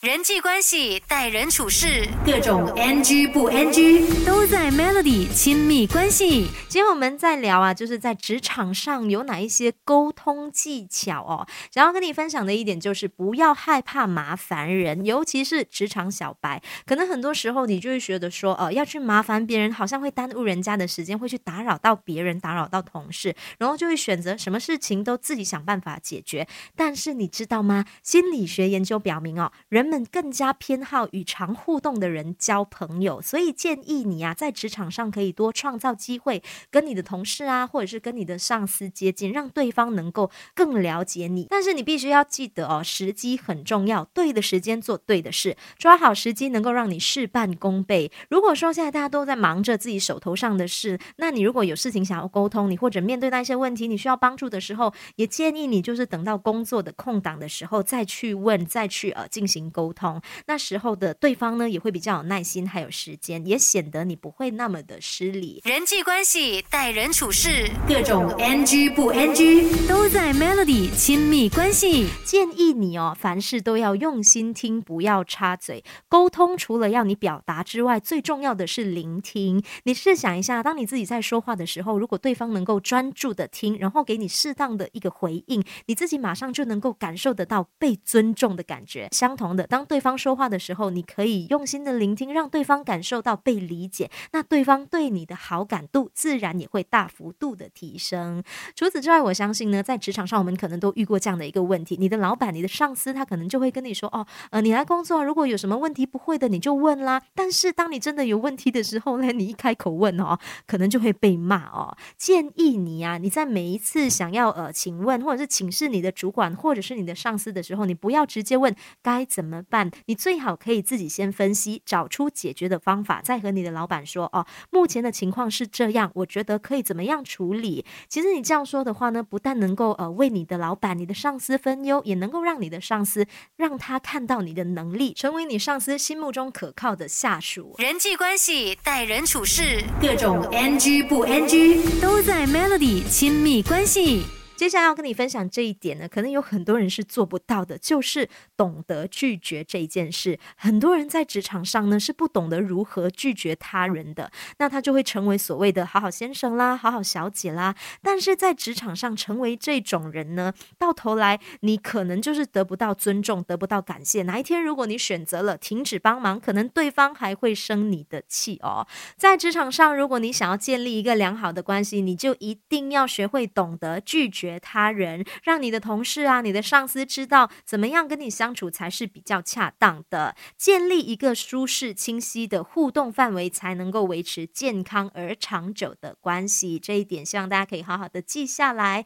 人际关系、待人处事，各种 NG 不 NG 都在 Melody 亲密关系。今天我们在聊啊，就是在职场上有哪一些沟通技巧哦。想要跟你分享的一点就是，不要害怕麻烦人，尤其是职场小白。可能很多时候你就会觉得说，呃，要去麻烦别人，好像会耽误人家的时间，会去打扰到别人，打扰到同事，然后就会选择什么事情都自己想办法解决。但是你知道吗？心理学研究表明哦，人们更加偏好与常互动的人交朋友，所以建议你啊，在职场上可以多创造机会，跟你的同事啊，或者是跟你的上司接近，让对方能够更了解你。但是你必须要记得哦，时机很重要，对的时间做对的事，抓好时机能够让你事半功倍。如果说现在大家都在忙着自己手头上的事，那你如果有事情想要沟通，你或者面对那些问题，你需要帮助的时候，也建议你就是等到工作的空档的时候再去问，再去呃进行。沟通那时候的对方呢，也会比较有耐心，还有时间，也显得你不会那么的失礼。人际关系、待人处事，各种 NG 不 NG 都在 Melody 亲密关系。建议你哦，凡事都要用心听，不要插嘴。沟通除了要你表达之外，最重要的是聆听。你试想一下，当你自己在说话的时候，如果对方能够专注的听，然后给你适当的一个回应，你自己马上就能够感受得到被尊重的感觉。相同的。当对方说话的时候，你可以用心的聆听，让对方感受到被理解，那对方对你的好感度自然也会大幅度的提升。除此之外，我相信呢，在职场上，我们可能都遇过这样的一个问题：你的老板、你的上司，他可能就会跟你说：“哦，呃，你来工作，如果有什么问题不会的，你就问啦。”但是当你真的有问题的时候呢，你一开口问哦，可能就会被骂哦。建议你啊，你在每一次想要呃，请问或者是请示你的主管或者是你的上司的时候，你不要直接问该怎么。办，你最好可以自己先分析，找出解决的方法，再和你的老板说哦，目前的情况是这样，我觉得可以怎么样处理。其实你这样说的话呢，不但能够呃为你的老板、你的上司分忧，也能够让你的上司让他看到你的能力，成为你上司心目中可靠的下属。人际关系、待人处事，各种 NG 不 NG 都在 Melody 亲密关系。接下来要跟你分享这一点呢，可能有很多人是做不到的，就是懂得拒绝这一件事。很多人在职场上呢是不懂得如何拒绝他人的，那他就会成为所谓的好好先生啦、好好小姐啦。但是在职场上成为这种人呢，到头来你可能就是得不到尊重，得不到感谢。哪一天如果你选择了停止帮忙，可能对方还会生你的气哦。在职场上，如果你想要建立一个良好的关系，你就一定要学会懂得拒绝。他人，让你的同事啊，你的上司知道怎么样跟你相处才是比较恰当的，建立一个舒适、清晰的互动范围，才能够维持健康而长久的关系。这一点，希望大家可以好好的记下来。